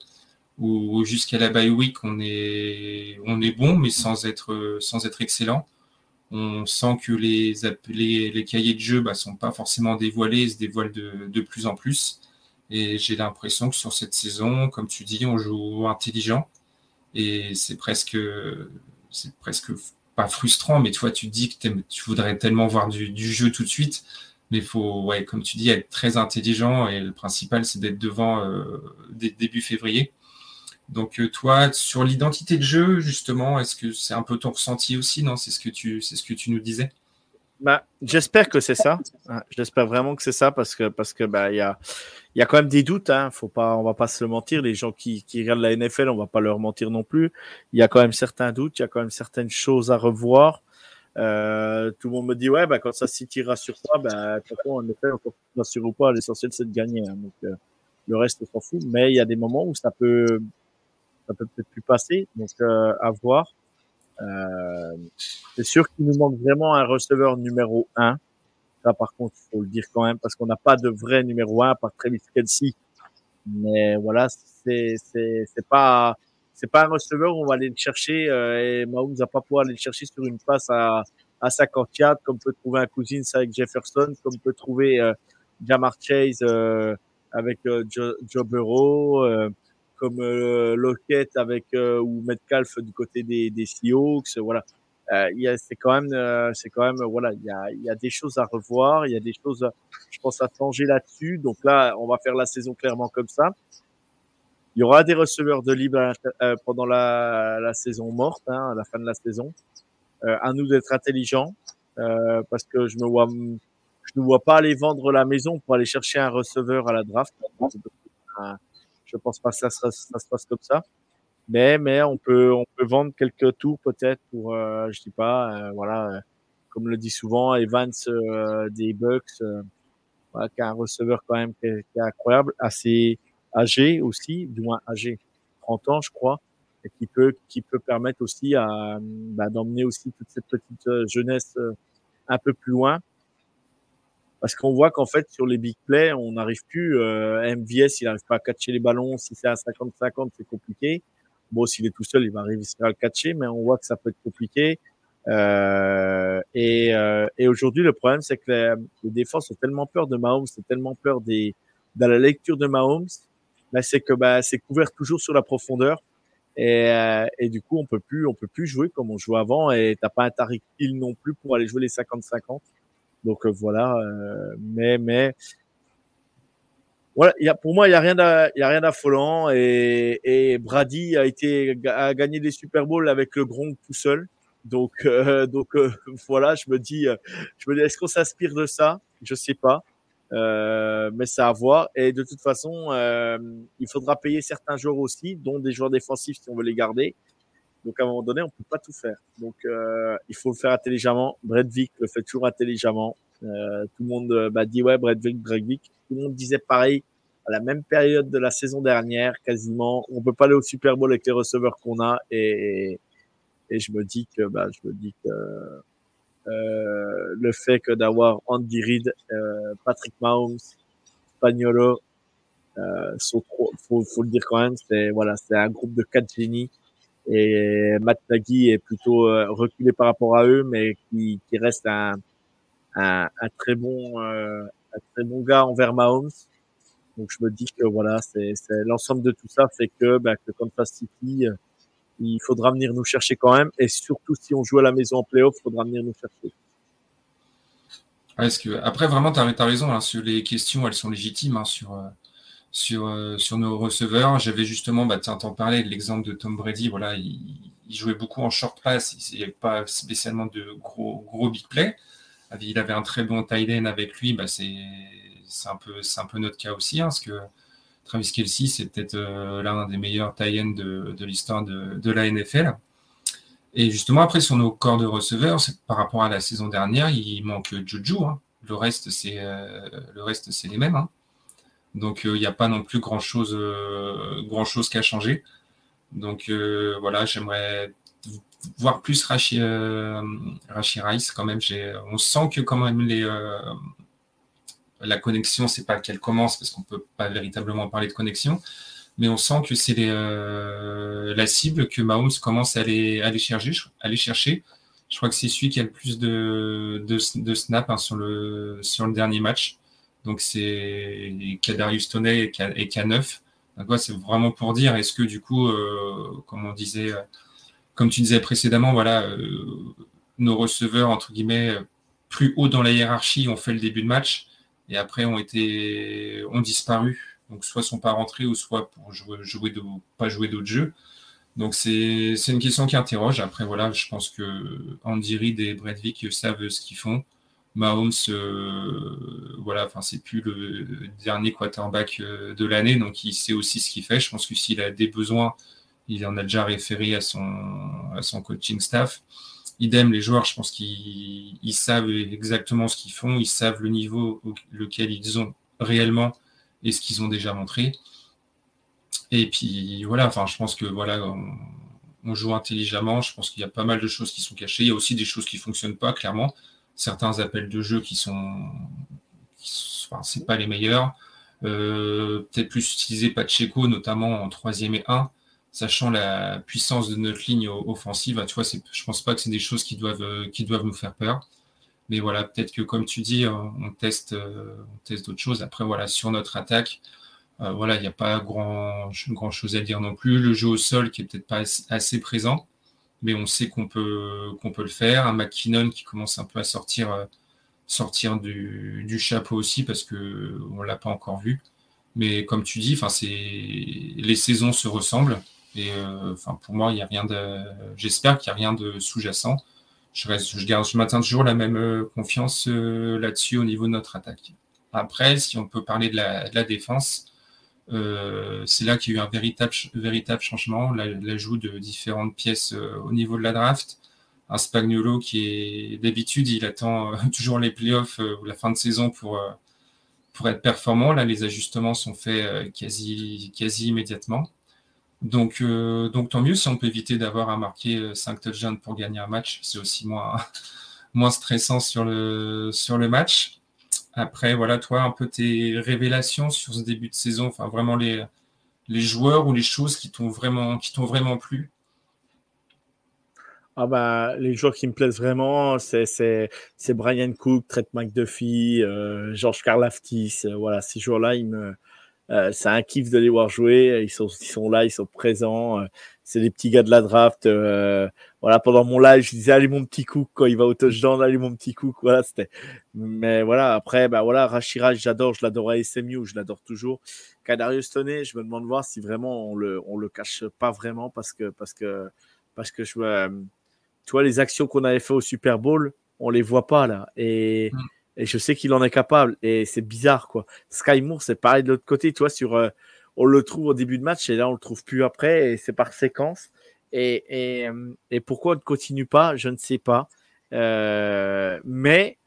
Où jusqu'à la bye week, on est on est bon, mais sans être sans être excellent. On sent que les les, les cahiers de jeu bah, sont pas forcément dévoilés, se dévoilent de, de plus en plus. Et j'ai l'impression que sur cette saison, comme tu dis, on joue intelligent. Et c'est presque c'est presque pas frustrant, mais toi, tu dis que tu voudrais tellement voir du, jeu tout de suite. Mais il faut, ouais, comme tu dis, être très intelligent et le principal, c'est d'être devant euh, début février. Donc, euh, toi, sur l'identité de jeu, justement, est-ce que c'est un peu ton ressenti aussi Non, c'est ce que tu, c'est ce que tu nous disais. Bah, j'espère que c'est ça. J'espère vraiment que c'est ça parce que parce que bah il y a il y a quand même des doutes. Hein. Faut pas, on va pas se le mentir. Les gens qui, regardent la NFL, on va pas leur mentir non plus. Il y a quand même certains doutes. Il y a quand même certaines choses à revoir. Euh, tout le monde me dit ouais, bah quand ça s'y tirera sur toi, bah en effet, on sur ou pas. L'essentiel c'est de gagner. Hein. Donc euh, le reste on s'en fout. Mais il y a des moments où ça peut ça peut peut-être plus passer. Donc euh, à voir. Euh, c'est sûr qu'il nous manque vraiment un receveur numéro un par contre, faut le dire quand même, parce qu'on n'a pas de vrai numéro un à part Travis Kelsey. Mais voilà, c'est c'est c'est pas c'est pas un receveur où on va aller le chercher euh, et Mahomes va pas pouvoir aller le chercher sur une passe à à 50 yards comme peut trouver un Cousins avec Jefferson, comme peut trouver euh, Jamar Chase euh, avec euh, Joe, Burrow, euh, comme Lockett avec ou Metcalf du côté des des Seahawks. Voilà, euh, c'est quand même, euh, c'est quand même, voilà, il y a, y a des choses à revoir, il y a des choses, je pense, à changer là-dessus. Donc là, on va faire la saison clairement comme ça. Il y aura des receveurs de libre euh, pendant la, la, saison morte, hein, à la fin de la saison. Euh, à nous d'être intelligents, euh, parce que je me vois, je ne vois pas aller vendre la maison pour aller chercher un receveur à la draft. Je pense pas que ça, se passe comme ça. Mais, mais on peut, on peut vendre quelques tours peut-être pour, euh, je dis pas, euh, voilà, euh, comme le dit souvent Evans euh, des Bucks, qui a un receveur quand même qui est, incroyable, assez âgé aussi, du moins âgé, 30 ans je crois, et qui peut, qui peut permettre aussi bah, d'emmener aussi toute cette petite jeunesse un peu plus loin. Parce qu'on voit qu'en fait, sur les big plays, on n'arrive plus. Euh, MVS, il n'arrive pas à catcher les ballons. Si c'est à 50-50, c'est compliqué. Bon, s'il est tout seul, il va réussir à le catcher, mais on voit que ça peut être compliqué. Euh, et, euh, et aujourd'hui, le problème, c'est que les, les, défenses ont tellement peur de Mahomes, c'est tellement peur des, de la lecture de Mahomes, là, c'est que bah, c'est couvert toujours sur la profondeur. Et, euh, et, du coup, on peut plus, on peut plus jouer comme on jouait avant. Et t'as pas un Tariq Hill non plus pour aller jouer les 50-50. Donc euh, voilà. Euh, mais mais voilà, y a, pour moi, il n'y a rien d'affolant et, et Brady a été a gagné des Super Bowls avec le Gronk tout seul. Donc, euh, donc euh, voilà, je me dis, euh, je me dis, est-ce qu'on s'inspire de ça? Je sais pas, euh, mais c'est à voir. Et de toute façon, il faudra payer certains joueurs aussi, dont des joueurs défensifs si on veut les garder. Donc à un moment donné, on peut pas tout faire. Donc il faut le faire intelligemment. Brett Vick le fait toujours intelligemment. tout le monde m'a dit ouais, Brett Vick. Tout le monde disait pareil à la même période de la saison dernière, quasiment. On peut pas aller au Super Bowl avec les receveurs qu'on a et, et je me dis que, bah, je me dis que euh, le fait que d'avoir Andy Reid, euh, Patrick Mahomes, Spagnolo, euh, faut, faut le dire quand même, c'est voilà, c'est un groupe de quatre génies et Matt Nagy est plutôt euh, reculé par rapport à eux, mais qui, qui reste un, un, un très bon, euh, un très bon gars envers Mahomes. Donc je me dis que voilà, c'est l'ensemble de tout ça fait que, bah, que Kansas City il faudra venir nous chercher quand même. Et surtout, si on joue à la maison en playoff, il faudra venir nous chercher. que, après, vraiment, tu as, raison. Hein, sur les questions, elles sont légitimes hein, sur, euh, sur, euh, sur nos receveurs. J'avais justement, bah, t'en parlais de l'exemple de Tom Brady. Voilà, il, jouait beaucoup en short pass. Il n'y avait pas spécialement de gros, gros big play. Il avait un très bon tight end avec lui. Bah, c'est un, peu, un peu notre cas aussi. Hein, parce que Travis Kelsey, c'est peut-être euh, l'un des meilleurs tie de, de l'histoire de, la NFL. Et justement, après, sur nos corps de receveurs, par rapport à la saison dernière, il manque Juju. Hein. Le reste, c'est euh, le reste, c'est les mêmes. Hein. Donc, euh, il n'y a pas non plus grand chose, grand chose qu'à changer. Donc, voilà, j'aimerais voir plus Rashi, Rice quand même. On sent que quand même les, la connexion, c'est pas qu'elle commence parce qu'on peut pas véritablement parler de connexion, mais on sent que c'est euh, la cible que Mahomes commence à aller, chercher, aller chercher. Je crois que c'est celui qui a le plus de, de, snap hein, sur le dernier match. Donc c'est Kadarius Toney et K9. Donc c'est vraiment pour dire, est-ce que du coup, euh, comme on disait, euh, comme tu disais précédemment, voilà, nos receveurs entre guillemets plus haut dans la hiérarchie ont fait le début de match et après ont été ont disparu. Donc soit sont pas rentrés ou soit pour jouer, jouer pas jouer d'autres jeux. Donc c'est une question qui interroge. Après voilà, je pense que Andy Reid et Brett Vick savent ce qu'ils font. Mahomes, euh, voilà, enfin plus le dernier quarterback euh, de l'année, donc il sait aussi ce qu'il fait. Je pense que s'il a des besoins, il en a déjà référé à son coaching staff. Idem, les joueurs, je pense qu'ils savent exactement ce qu'ils font, ils savent le niveau lequel ils ont réellement et ce qu'ils ont déjà montré. Et puis voilà, enfin, je pense que voilà, on, joue intelligemment. Je pense qu'il y a pas mal de choses qui sont cachées. Il y a aussi des choses qui fonctionnent pas, clairement. Certains appels de jeu qui sont, enfin, c'est pas les meilleurs. Euh, peut-être plus utiliser Pacheco, notamment en troisième et 1 sachant la puissance de notre ligne offensive, tu vois, pense pas que c'est des choses qui doivent, euh, qui doivent nous faire peur. Mais voilà, peut-être que comme tu dis, on teste, euh, on teste d'autres choses. Après, voilà, sur notre attaque, voilà, il n'y a pas grand, grand chose à dire non plus. Le jeu au sol qui est peut-être pas assez présent, mais on sait qu'on peut, qu'on peut le faire. Un McKinnon qui commence un peu à sortir, sortir du, du chapeau aussi parce que on l'a pas encore vu. Mais comme tu dis, les saisons se ressemblent. Et euh, pour moi, il a rien de. J'espère qu'il n'y a rien de sous-jacent. Je, je, garde, je maintiens toujours la même euh, confiance euh, là-dessus au niveau de notre attaque. Après, si on peut parler de la défense, euh, c'est là qu'il y a eu un véritable, véritable changement, l'ajout de différentes pièces au niveau de la draft. Un Spagnolo qui est d'habitude, il attend toujours les playoffs ou la fin de saison pour, pour être performant. Là, les ajustements sont faits quasi, quasi immédiatement. Donc, euh, donc tant mieux si on peut éviter d'avoir à marquer 5 euh, touchdowns pour gagner un match. C'est aussi moins, moins stressant sur le, sur le match. Après, voilà, toi, un peu tes révélations sur ce début de saison, enfin vraiment les, les joueurs ou les choses qui t'ont vraiment, vraiment plu? Ah bah, les joueurs qui me plaisent vraiment, c'est, Brian Cook, Trent McDuffie, euh, Georges Karlaftis. Euh, voilà, ces joueurs-là, ils me, euh, c'est un kiff de les voir jouer. Ils sont, ils sont là, ils sont présents. Euh, c'est les petits gars de la draft. Euh, voilà, pendant mon live, je disais allez mon petit coup quand il va au touchdown, allez mon petit coup. Voilà, c'était. Mais voilà, après, bah voilà, Rachiraj, j'adore, je l'adore à SMU, je l'adore toujours. Kadarius Toney, je me demande voir si vraiment on le, on le cache pas vraiment parce que parce que parce que je vois, tu vois les actions qu'on avait fait au Super Bowl, on les voit pas là et mm. et je sais qu'il en est capable et c'est bizarre quoi. Sky Moore, c'est pareil de l'autre côté, tu vois sur euh, on le trouve au début de match et là on le trouve plus après et c'est par séquence. Et, et, pourquoi on ne continue pas, je ne sais pas. Euh, mais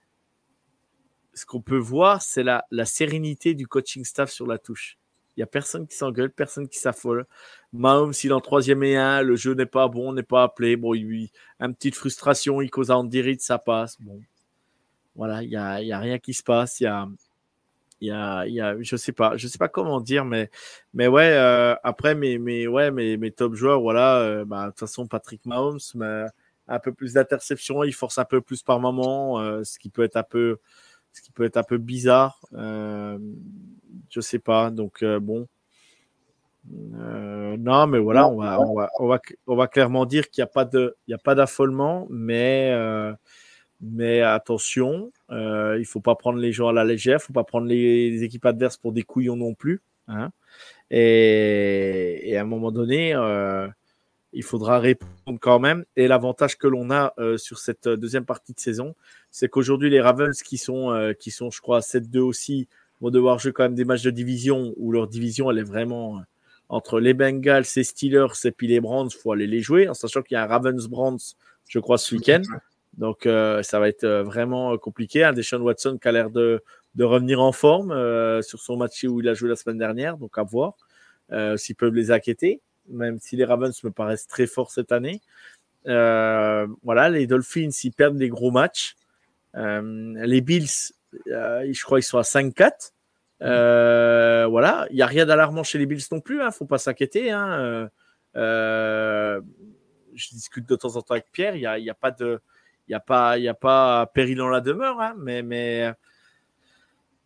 ce qu'on peut voir, c'est la, la, sérénité du coaching staff sur la touche. Il n'y a personne qui s'engueule, personne qui s'affole. Mahomes, s'il est en troisième et un, le jeu n'est pas bon, n'est pas appelé. Bon, il, une petite frustration, il cause à Andy ça passe. Bon, voilà, il n'y a, y a rien qui se passe. Il y a, il y a, il y a, je sais pas, je sais pas comment dire, mais, mais ouais, euh, après mes, mes, ouais, mes, mes top joueurs, voilà, euh, bah, de toute façon, Patrick Mahomes, mais un peu plus d'interception, il force un peu plus par moment, euh, ce qui peut être un peu, ce qui peut être un peu bizarre, je sais pas, donc bon. non, mais voilà, on va, on va, on va, on va clairement dire qu'il n'y a pas de, il y a pas d'affolement, mais mais attention, euh, il ne faut pas prendre les gens à la légère, il ne faut pas prendre les, équipes adverses pour des couillons non plus. Hein. Et, à un moment donné, euh, il faudra répondre quand même. Et l'avantage que l'on a euh, sur cette deuxième partie de saison, c'est qu'aujourd'hui, les Ravens, qui sont, qui sont je crois, 7-2 aussi, vont devoir jouer quand même des matchs de division où leur division, elle est vraiment entre les Bengals, les Steelers et puis les Browns, il faut aller les jouer, en sachant qu'il y a un Ravens-Browns, je crois, ce week-end. Donc, euh, ça va être euh, vraiment euh, compliqué. Un Deshaun Watson qui a l'air de, de, revenir en forme sur son match où il a joué la semaine dernière. Donc, à voir s'ils peuvent les inquiéter, même si les Ravens me paraissent très forts cette année. voilà, les Dolphins, ils perdent des gros matchs. les Bills, je crois qu'ils sont à 5-4. voilà, il n'y a rien d'alarmant chez les Bills non plus, il hein, ne faut pas s'inquiéter. Hein. je discute de temps en temps avec Pierre, il n'y a, y a, pas de, n'y a, pas, y a pas péril dans la demeure, hein, mais, mais,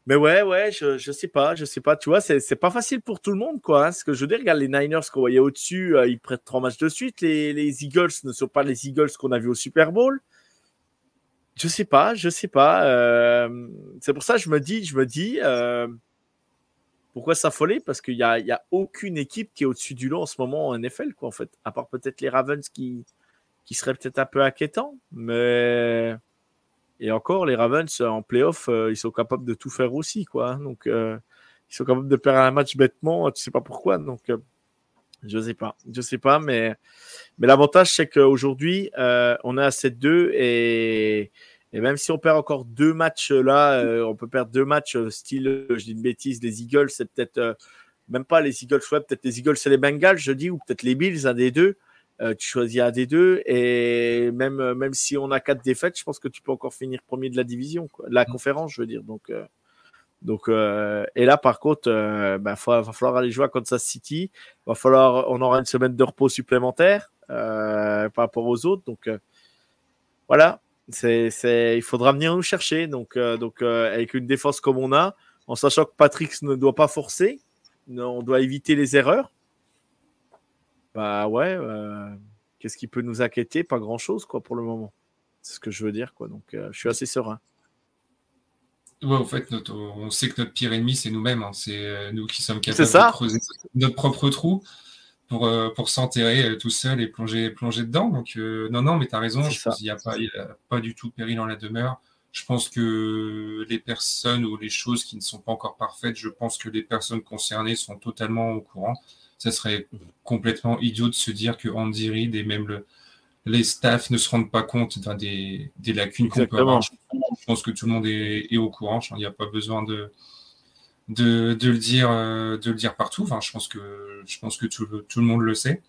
mais ouais, ouais, je, je sais pas, je sais pas, tu vois, c'est pas facile pour tout le monde, quoi. Hein, ce que je veux dire, regarde les Niners qu'on voyait au-dessus, euh, ils prêtent trois matchs de suite. Les, les Eagles ne sont pas les Eagles qu'on a vus au Super Bowl. Je sais pas, je sais pas. Euh, c'est pour ça que je me dis, je me dis, euh, pourquoi s'affoler? Parce qu'il n'y a, y a aucune équipe qui est au-dessus du lot en ce moment en NFL, quoi, en fait. À part peut-être les Ravens qui, qui serait peut-être un peu inquiétant, mais et encore les Ravens en playoff, euh, ils sont capables de tout faire aussi, quoi. Donc euh, ils sont capables de perdre un match bêtement, tu sais pas pourquoi. Donc euh, je sais pas, je sais pas, mais mais l'avantage c'est qu'aujourd'hui on est à 7-2 et et même si on perd encore deux matchs là, on peut perdre deux matchs style, je dis une bêtise, les Eagles, c'est peut-être même pas les Eagles, ouais, peut-être les Eagles c'est les Bengals, je dis, ou peut-être les Bills, un des deux. Euh, tu choisis un des deux et même euh, même si on a quatre défaites, je pense que tu peux encore finir premier de la division, la mm. conférence, je veux dire. Donc euh, donc et là par contre, il bah, va falloir aller jouer à Kansas City. Va falloir, on aura une semaine de repos supplémentaire par rapport aux autres. Donc voilà, c'est, c'est, il faudra venir nous chercher. Donc, donc avec une défense comme on a, en sachant que Patrick ne doit pas forcer, on doit éviter les erreurs. Bah ouais, euh, qu'est-ce qui peut nous inquiéter? Pas grand-chose, quoi, pour le moment. C'est ce que je veux dire, quoi. Donc, euh, je suis assez serein. Ouais, en fait, on sait que notre pire ennemi, c'est nous-mêmes. Hein. C'est euh, nous qui sommes capables de creuser notre propre trou pour, pour s'enterrer tout seul et plonger, plonger dedans. Donc, non, non, mais tu as raison. Je pense qu'il n'y a, pas, a pas du tout péril dans la demeure. Je pense que les personnes ou les choses qui ne sont pas encore parfaites, je pense que les personnes concernées sont totalement au courant ça serait complètement idiot de se dire que Andy Reid et même le, les staffs ne se rendent pas compte des, des, lacunes qu'on peut avoir. Je pense que tout le monde est, au courant. Il n'y a pas besoin de, de, de, le dire, euh, de le dire partout. Enfin, je pense que, je pense que tout, tout le monde le sait.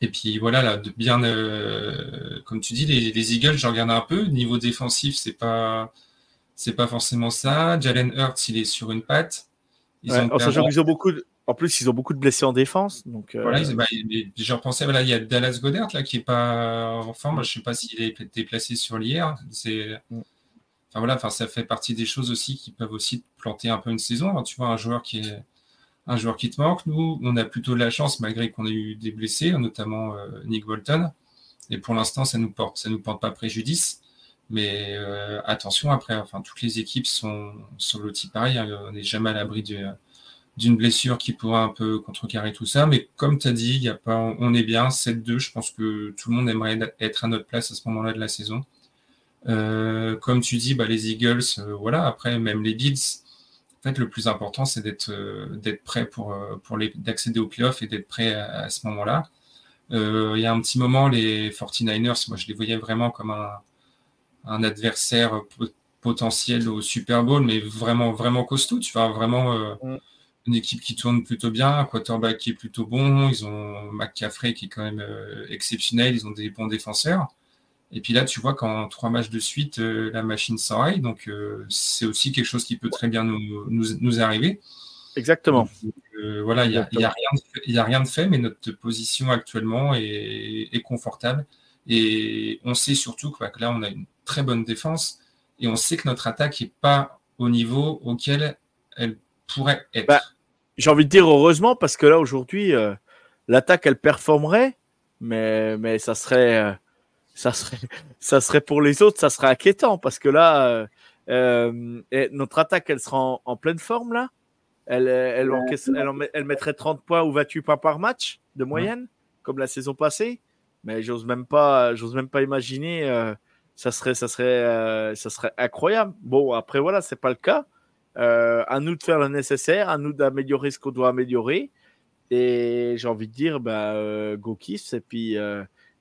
Et puis voilà, là, de bien, euh, comme tu dis, les, les, Eagles, je regarde un peu. Niveau défensif, c'est pas, c'est pas forcément ça. Jalen Hurts, il est sur une patte. Ils ont beaucoup de, en plus, ils ont beaucoup de blessés en défense. Donc, euh... Voilà, bah, voilà, il y a Dallas Goddard là, qui n'est pas en forme. Je ne sais pas s'il est déplacé sur l'IR. C'est... Mm. Enfin, voilà, enfin, ça fait partie des choses aussi qui peuvent aussi planter un peu une saison. tu vois, un joueur qui est un joueur qui te manque. Nous, on a plutôt de la chance, malgré qu'on ait eu des blessés, notamment Nick Bolton. Et pour l'instant, ça nous porte, ça nous porte pas préjudice. Mais attention, après, enfin, toutes les équipes sont, sont loties pareil. Hein. on n'est jamais à l'abri d'une blessure qui pourra un peu contrecarrer tout ça. Mais comme tu as dit, y a pas, on est bien, 7-2. Je pense que tout le monde aimerait être à notre place à ce moment-là de la saison. Euh, comme tu dis, bah, les Eagles, euh, voilà, après, même les Bills, en fait, le plus important, c'est d'être euh, prêt pour, pour les, d'accéder aux playoffs et d'être prêt à, ce moment-là. il y a un petit moment, les 49ers, moi, je les voyais vraiment comme un, un adversaire potentiel au Super Bowl, mais vraiment, vraiment costaud. Tu vois, vraiment mm. Une équipe qui tourne plutôt bien, un quarterback qui est plutôt bon. Ils ont McCaffrey qui est quand même exceptionnel. Ils ont des bons défenseurs. Et puis là, tu vois qu'en trois matchs de suite, euh, la machine s'enraye. Donc, euh, c'est aussi quelque chose qui peut très bien nous, nous, arriver. Exactement. Euh, voilà, il n'y a, y a, a, rien de fait, mais notre position actuellement est, est, confortable. Et on sait surtout que, là, on a une très bonne défense et on sait que notre attaque n'est pas au niveau auquel elle pourrait être. Bah, j'ai envie de dire heureusement, parce que là, aujourd'hui, l'attaque, elle performerait, mais, mais ça serait ça serait, ça serait pour les autres, ça serait inquiétant parce que là, euh, euh, notre attaque, elle sera en, pleine forme là? Elle, elle, elle, mettrait 30 points ou 28 points par match de moyenne, comme la saison passée? Mais j'ose même pas, j'ose même pas imaginer. Euh, ça serait, ça serait, ça serait incroyable. Bon, après voilà, c'est pas le cas. À nous de faire le nécessaire, à nous d'améliorer ce qu'on doit améliorer. Et j'ai envie de dire, bah, go kiss. Et puis,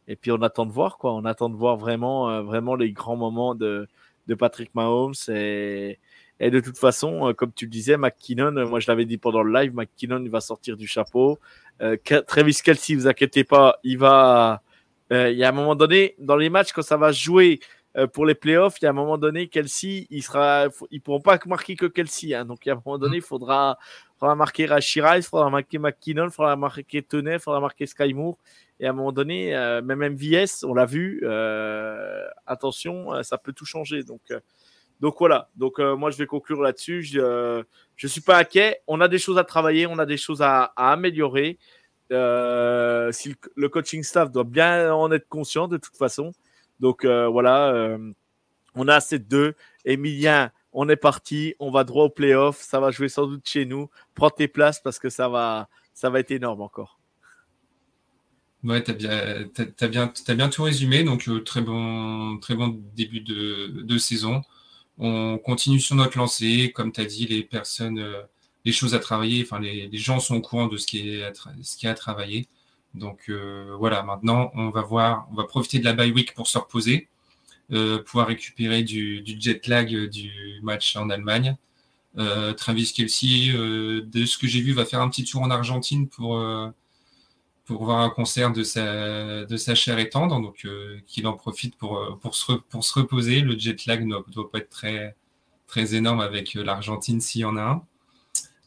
et puis on attend de voir quoi. On attend de voir vraiment, euh, vraiment les grands moments de, de Patrick Mahomes. Et, et de toute façon, euh, comme tu le disais, McKinnon, euh, moi je l'avais dit pendant le live, McKinnon il va sortir du chapeau. Euh, Travis Kelsey, vous inquiétez pas, il va. il y a un moment donné, dans les matchs, quand ça va jouer pour les playoffs, il y a un moment donné, Kelsey, il sera, ils pourront pas marquer que Kelsey. Hein, donc il y a un moment donné, il faudra, faudra marquer Rashirai, il faudra marquer McKinnon, il faudra marquer Toney, il faudra marquer Sky Moore. Et à un moment donné, euh, même MVS, on l'a vu, euh, attention, euh, ça peut tout changer. Donc, donc voilà. Donc moi, je vais conclure là-dessus. Je ne suis pas inquiet. On a des choses à travailler, on a des choses à, améliorer. si le, coaching staff doit bien en être conscient de toute façon. Donc voilà, on a de deux. Emilien, on est parti, on va droit au playoff, ça va jouer sans doute chez nous. Prends tes places parce que ça va, ça va être énorme encore. Ouais, tu as bien, as, bien, as bien tout résumé. Donc, euh, très, bon, très bon début de, saison. On continue sur notre lancée. Comme tu as dit, les personnes, euh, les choses à travailler, enfin, les, gens sont au courant de ce qui est à, à travailler. Donc, euh, voilà, maintenant, on va voir, on va profiter de la bye week pour se reposer, pouvoir récupérer du, jet lag du match en Allemagne. Travis Kelsey, de ce que j'ai vu, va faire un petit tour en Argentine pour voir un concert de sa, chair et tendre, donc euh, qu'il en profite pour, euh, se, reposer. Le jet lag ne doit pas être très, énorme avec euh, l'Argentine s'il y en a un.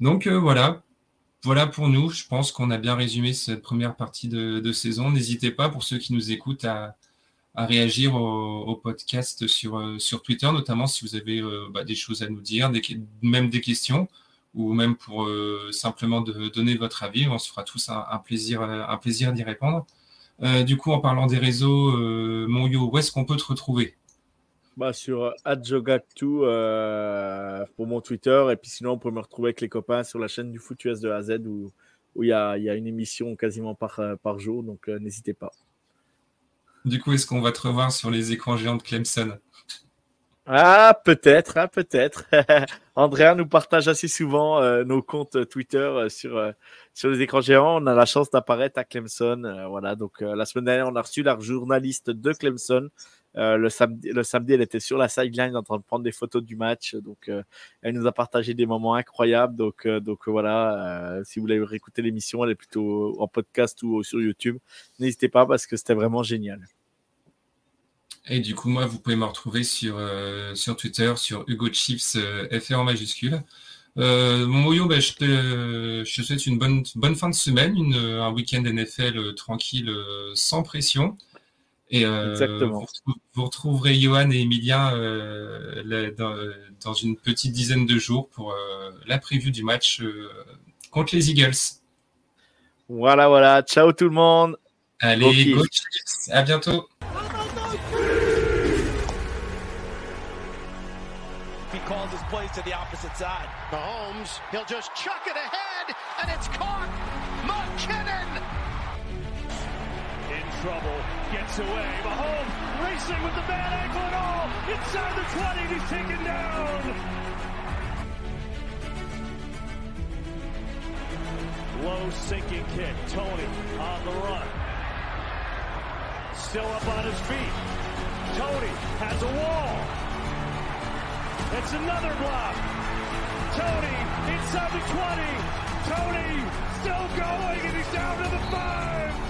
Donc voilà, voilà pour nous. Je pense qu'on a bien résumé cette première partie de, saison. N'hésitez pas, pour ceux qui nous écoutent, à, réagir au, au, podcast sur, sur Twitter, notamment si vous avez bah, des choses à nous dire, même des questions ou même pour euh, simplement de donner votre avis. On se fera tous un, plaisir, un plaisir d'y répondre. Euh, du coup, en parlant des réseaux, euh, Monyo, où est-ce qu'on peut te retrouver? Bah, Sur adjogactu pour mon Twitter. Et puis sinon, on peut me retrouver avec les copains sur la chaîne du Foot US de A Z où il y, a, y a une émission quasiment par, par jour. Donc n'hésitez pas. Du coup, est-ce qu'on va te revoir sur les écrans géants de Clemson? Ah, peut-être, hein, peut-être. Andrea nous partage assez souvent euh, nos comptes Twitter euh, sur, euh, sur les écrans géants. On a la chance d'apparaître à Clemson. voilà, donc la semaine dernière, on a reçu la journaliste de Clemson. Le, samedi, le samedi, elle était sur la sideline en train de prendre des photos du match. Donc, elle nous a partagé des moments incroyables. Donc, donc voilà, si vous voulez réécouter l'émission, elle est plutôt en podcast ou sur YouTube. N'hésitez pas parce que c'était vraiment génial. Et du coup, moi, vous pouvez me retrouver sur, euh, sur Twitter, sur Hugo Chips euh, FR en majuscule. Euh, mon moyo, ben, je, te, je, te, souhaite une bonne, bonne fin de semaine, un week-end NFL tranquille, sans pression. Et Exactement. Vous, vous, retrouverez Johan et Emilien dans, dans, une petite dizaine de jours pour la preview du match contre les Eagles. Voilà, voilà. Ciao tout le monde. Allez, go Chiefs. À bientôt. He calls his plays to the opposite side. Mahomes, he'll just chuck it ahead, and it's caught. McKinnon. In trouble, away. Mahomes racing with the bad ankle and all. Inside the 20, he's taken down. Low sinking kick. Tony on the run. Still up on his feet. Tony has a wall. It's another block. Tony inside the 20. Tony still going and he's down to the 5.